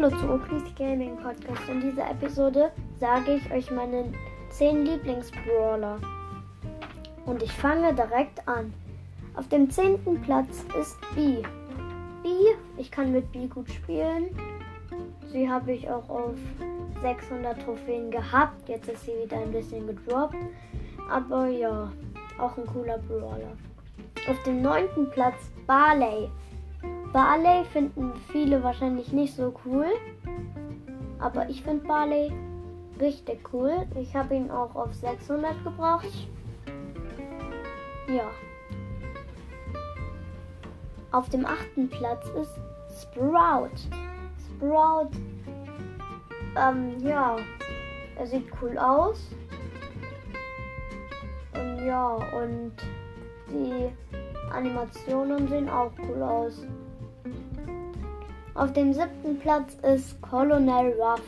Hallo zu Oklis Gaming Podcast. In dieser Episode sage ich euch meine 10 Lieblingsbrawler. Und ich fange direkt an. Auf dem 10. Platz ist B. B, ich kann mit B gut spielen. Sie habe ich auch auf 600 Trophäen gehabt. Jetzt ist sie wieder ein bisschen gedroppt. Aber ja, auch ein cooler Brawler. Auf dem 9. Platz Barley. Barley finden viele wahrscheinlich nicht so cool. Aber ich finde Barley richtig cool. Ich habe ihn auch auf 600 gebracht. Ja. Auf dem achten Platz ist Sprout. Sprout, ähm, ja, er sieht cool aus. Und ja, und die Animationen sehen auch cool aus. Auf dem siebten Platz ist Colonel Ruff.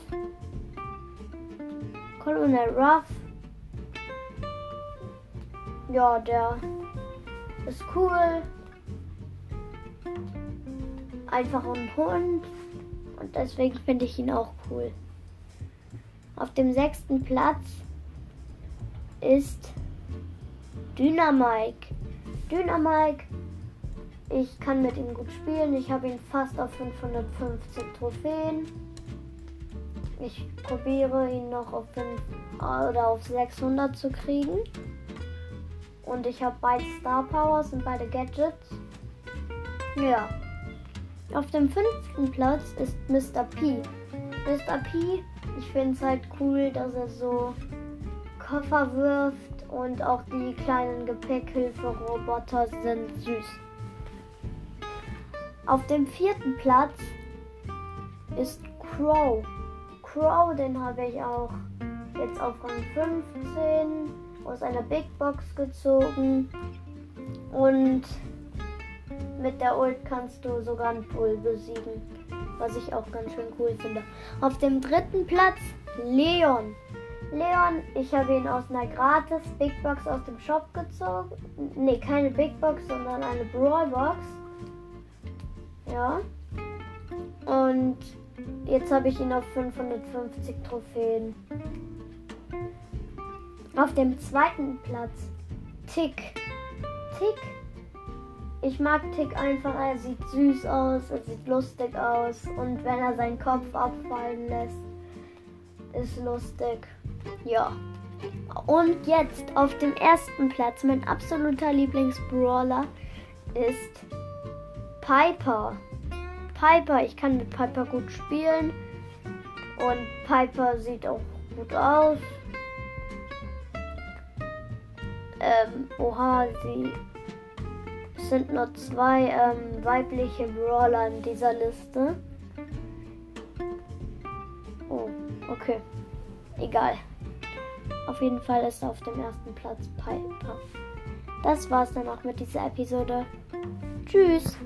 Colonel Ruff. Ja, der ist cool. Einfach ein Hund. Und deswegen finde ich ihn auch cool. Auf dem sechsten Platz ist Dynamike. Dynamike ich kann mit ihm gut spielen. Ich habe ihn fast auf 550 Trophäen. Ich probiere ihn noch auf 5 oder auf 600 zu kriegen. Und ich habe beide Star Powers und beide Gadgets. Ja. Auf dem fünften Platz ist Mr. P. Mr. P, ich finde es halt cool, dass er so Koffer wirft und auch die kleinen Gepäckhilfe-Roboter sind süß. Auf dem vierten Platz ist Crow. Crow, den habe ich auch jetzt auf Rang 15 aus einer Big Box gezogen. Und mit der Ult kannst du sogar einen Bull besiegen. Was ich auch ganz schön cool finde. Auf dem dritten Platz Leon. Leon, ich habe ihn aus einer gratis Big Box aus dem Shop gezogen. Ne, keine Big Box, sondern eine Brawl Box. Ja. Und jetzt habe ich ihn auf 550 Trophäen. Auf dem zweiten Platz Tick. Tick. Ich mag Tick einfach. Er sieht süß aus, er sieht lustig aus. Und wenn er seinen Kopf abfallen lässt, ist lustig. Ja. Und jetzt auf dem ersten Platz, mein absoluter Lieblingsbrawler ist Piper. Piper, ich kann mit Piper gut spielen. Und Piper sieht auch gut aus. Ähm, oha, sie sind nur zwei ähm, weibliche Brawler in dieser Liste. Oh, okay. Egal. Auf jeden Fall ist auf dem ersten Platz Piper. Das war's dann auch mit dieser Episode. Tschüss.